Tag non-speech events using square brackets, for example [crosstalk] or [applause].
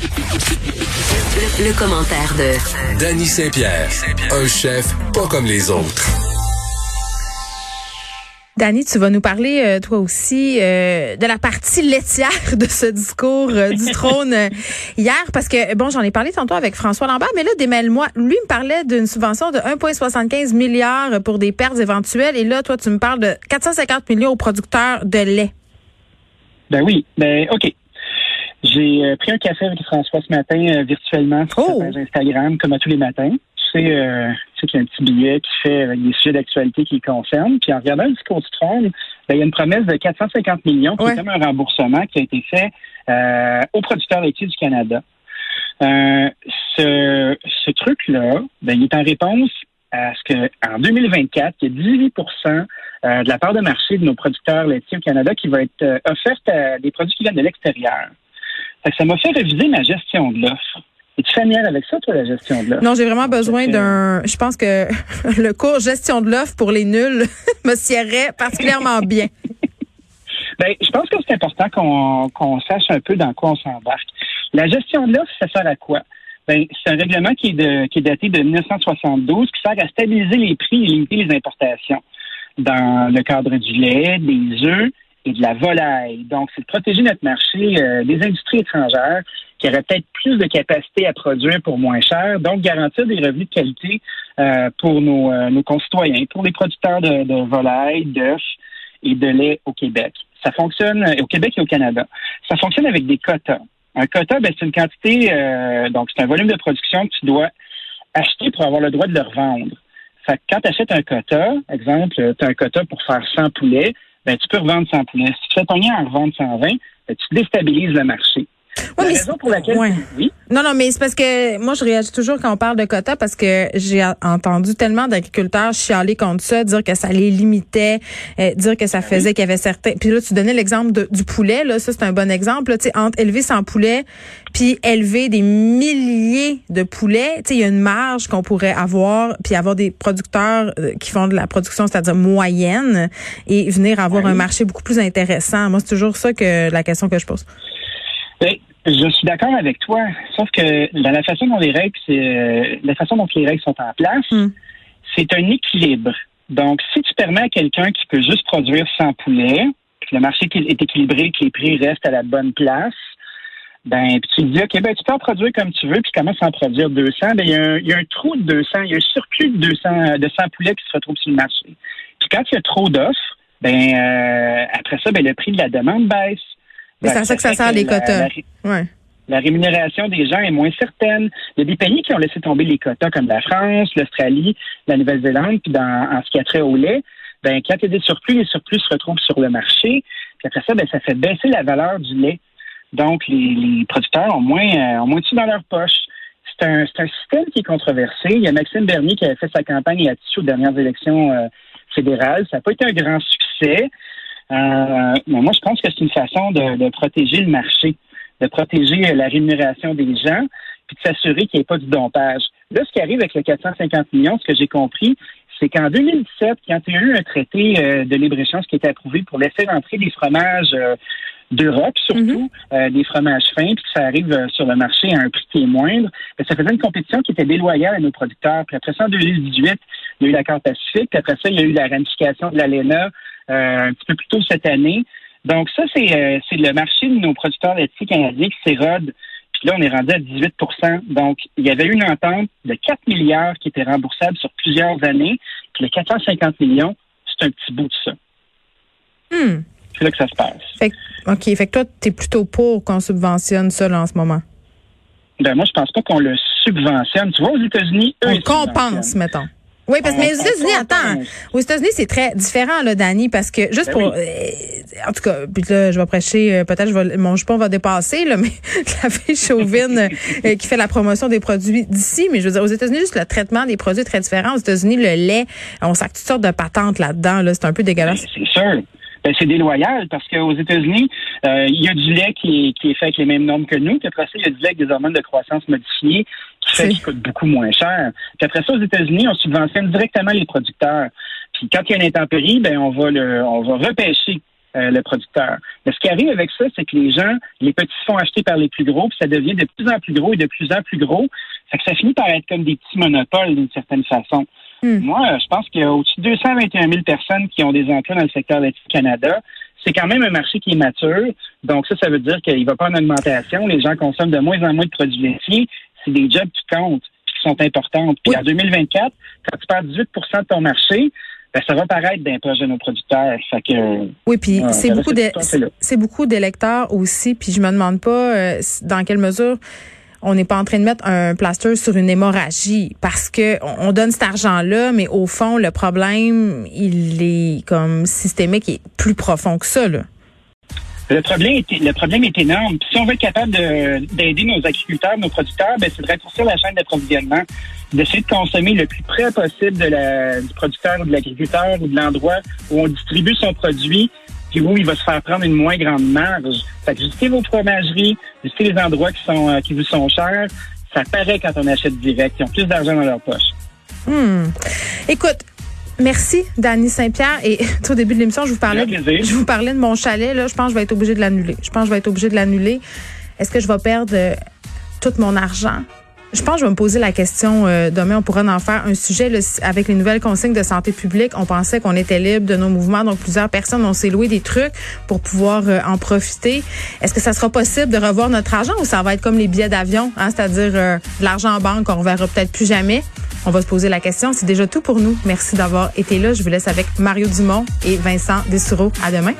Le, le commentaire de Danny Saint-Pierre, un chef pas comme les autres. Dani, tu vas nous parler, euh, toi aussi, euh, de la partie laitière de ce discours euh, du trône hier, parce que, bon, j'en ai parlé tantôt avec François Lambert, mais là, démêle-moi. Lui me parlait d'une subvention de 1,75 milliard pour des pertes éventuelles, et là, toi, tu me parles de 450 millions aux producteurs de lait. Ben oui, ben OK. J'ai euh, pris un café avec François ce matin euh, virtuellement sur Oh. sa page Instagram, comme à tous les matins. Tu sais, euh, tu sais qu'il y a un petit billet qui fait avec des sujets d'actualité qui le concernent. Puis en regardant le discours du trône, ben, il y a une promesse de 450 millions qui Ouais. est comme un remboursement qui a été fait euh, aux producteurs laitiers du Canada. Euh, ce ce truc-là, ben, il est en réponse à ce que en 2024, il y a 18% euh, de la part de marché de nos producteurs laitiers au Canada qui va être euh, offerte à des produits qui viennent de l'extérieur. Ça m'a fait réviser ma gestion de l'offre. Es-tu familière avec ça, toi, la gestion de l'offre? Non, j'ai vraiment besoin d'un... Je pense que [laughs] le cours gestion de l'offre pour les nuls [laughs] me sierrait particulièrement bien. [laughs] Ben, je pense que c'est important qu'on qu'on sache un peu dans quoi on s'embarque. La gestion de l'offre, ça sert à quoi? Ben, c'est un règlement qui est, de, qui est daté de 1972 qui sert à stabiliser les prix et limiter les importations dans le cadre du lait, des œufs de la volaille. Donc, c'est de protéger notre marché euh, des industries étrangères qui auraient peut-être plus de capacité à produire pour moins cher, donc garantir des revenus de qualité euh, pour nos, euh, nos concitoyens, pour les producteurs de, de volaille, d'œufs et de lait au Québec. Ça fonctionne au Québec et au Canada. Ça fonctionne avec des quotas. Un quota, ben, c'est une quantité, donc c'est un volume de production que tu dois acheter pour avoir le droit de le revendre. Fait que quand tu achètes un quota, exemple, tu as un quota pour faire 100 poulets, ben, tu peux revendre 100 poulets. Si tu fais ton en revendre 120, ben, tu déstabilises le marché. Ouais, la raison pour laquelle... ouais. Oui, Non, non, mais c'est parce que moi, je réagis toujours quand on parle de quotas parce que j'ai entendu tellement d'agriculteurs chialer contre ça, dire que ça les limitait, euh, dire que ça faisait qu'il y avait certains. Puis là, tu donnais l'exemple de- du poulet, là, ça c'est un bon exemple. là, Tu sais, entre élever 100 poulets puis élever des milliers de poulets, tu sais, il y a une marge qu'on pourrait avoir puis avoir des producteurs euh, qui font de la production, c'est-à-dire moyenne, et venir avoir un marché beaucoup plus intéressant. Moi, c'est toujours ça que la question que je pose. Ben, je suis d'accord avec toi, sauf que dans la façon dont les règles, c'est, euh, la façon dont les règles sont en place, Hmm. c'est un équilibre. Donc, si tu permets à quelqu'un qui peut juste produire 100 poulets, que le marché est équilibré, que les prix restent à la bonne place, ben, puis tu te dis, OK, ben, tu peux en produire comme tu veux, puis commence à en produire 200, ben, il y, a un- il y a un trou de 200, il y a un surplus de 200, de 100 poulets qui se retrouve sur le marché. Puis quand il y a trop d'offres, ben, euh, après ça, ben, le prix de la demande baisse. Ben, c'est à ça que ça sert les quotas. la- Ouais. la rémunération des gens est moins certaine. Il y a des pays qui ont laissé tomber les quotas, comme la France, l'Australie, la Nouvelle-Zélande, puis dans, en ce qui a trait au lait, ben, quand il y a des surplus, les surplus se retrouvent sur le marché. Puis après ça, ben, ça fait baisser la valeur du lait. Donc, les, les producteurs ont moins, euh, ont moins de sous dans leur poche. C'est un, c'est un système qui est controversé. Il y a Maxime Bernier qui avait fait sa campagne là-dessus aux dernières élections euh, fédérales. Ça n'a pas été un grand succès. Euh, mais moi, je pense que c'est une façon de, de protéger le marché, de protéger euh, la rémunération des gens, puis de s'assurer qu'il n'y ait pas du dompage. Là, ce qui arrive avec le 450 millions, ce que j'ai compris, c'est qu'en 2017, quand il y a eu un traité euh, de libre-échange qui a été approuvé pour laisser rentrer des fromages d'Europe, surtout euh, des fromages fins, puis que ça arrive euh, sur le marché à un prix qui est moindre, ben, ça faisait une compétition qui était déloyale à nos producteurs. Puis après ça, en 2018, il y a eu l'accord Pacifique, puis après ça, il y a eu la ramification de l'ALENA un petit peu plus tôt cette année. Donc ça, c'est euh, c'est le marché de nos producteurs laitiers canadiens qui s'érode. Puis là, on est rendu à 18 Donc, il y avait une entente de 4 milliards qui était remboursable sur plusieurs années. Puis les 450 millions, c'est un petit bout de ça. Hmm. C'est là que ça se passe. Fait OK. Fait que toi, tu es plutôt pour qu'on subventionne ça là, en ce moment? Ben moi, je pense pas qu'on le subventionne. Tu vois, aux États-Unis, eux, On compense, mettons. Oui, parce que mais aux États-Unis, attends, aux États-Unis, c'est très différent, là, Dani, parce que juste Ben pour, oui. euh, en tout cas, puis là, je vais prêcher, euh, peut-être, je vais, mon jupon va dépasser, là, [laughs] mais la fille chauvine euh, qui fait la promotion des produits d'ici, mais je veux dire, aux États-Unis, juste le traitement des produits est très différent. Aux États-Unis, le lait, on sac toutes sortes de patentes là-dedans, là, c'est un peu dégueulasse. C'est sûr. Ben, c'est déloyal parce qu'aux États-Unis, euh, il y a du lait qui est, qui est fait avec les mêmes normes que nous. Puis après ça, il y a du lait avec des hormones de croissance modifiées qui fait C'est- qu'il coûte beaucoup moins cher. Puis après ça, aux États-Unis, on subventionne directement les producteurs. Puis quand il y a une intempérie, ben on va le, on va repêcher euh, le producteur. Mais ce qui arrive avec ça, c'est que les gens, les petits se font acheter par les plus gros, puis ça devient de plus en plus gros et de plus en plus gros. Fait que ça finit par être comme des petits monopoles d'une certaine façon. Hmm. Moi, je pense qu'il y a au-dessus de 221 000 personnes qui ont des emplois dans le secteur laitier du Canada. C'est quand même un marché qui est mature. Donc ça, ça veut dire qu'il va pas en augmentation. Les gens consomment de moins en moins de produits laitiers. C'est des jobs qui comptent puis qui sont importantes. Puis Oui. en 2024, quand tu perds 18% de ton marché, ben, ça va paraître d'un projet nos producteurs. Fait que, Oui, puis c'est ça beaucoup de c'est beaucoup d'électeurs aussi, puis je me demande pas euh, dans quelle mesure on n'est pas en train de mettre un plaster sur une hémorragie parce que on on donne cet argent-là, mais au fond le problème il est comme systémique et plus profond que ça là. Le problème est, le problème est énorme. Si on veut être capable de- d'aider nos agriculteurs, nos producteurs, ben, c'est de raccourcir la chaîne d'approvisionnement, d'essayer de consommer le plus près possible de la, du producteur ou de l'agriculteur ou de l'endroit où on distribue son produit, puis où il va se faire prendre une moins grande marge. Fait que visitez vos fromageries, visitez les endroits qui sont euh, qui vous sont chers. Ça paraît quand on achète direct. Ils ont plus d'argent dans leur poche. Hmm. Écoute, merci Dany Saint-Pierre et [laughs] au début de l'émission je vous parlais plaisir. je vous parlais de mon chalet là, je pense que je vais être obligée de l'annuler. Je pense que je vais être obligée de l'annuler. Est-ce que je vais perdre euh, tout mon argent? Je pense que je vais me poser la question euh, demain. On pourra en faire un sujet là, avec les nouvelles consignes de santé publique. On pensait qu'on était libre de nos mouvements, donc plusieurs personnes ont s'est loué des trucs pour pouvoir euh, en profiter. Est-ce que ça sera possible de revoir notre argent ou ça va être comme les billets d'avion, hein, c'est-à-dire euh, de l'argent en banque qu'on reverra peut-être plus jamais? On va se poser la question. C'est déjà tout pour nous. Merci d'avoir été là. Je vous laisse avec Mario Dumont et Vincent Dessoureau. À demain.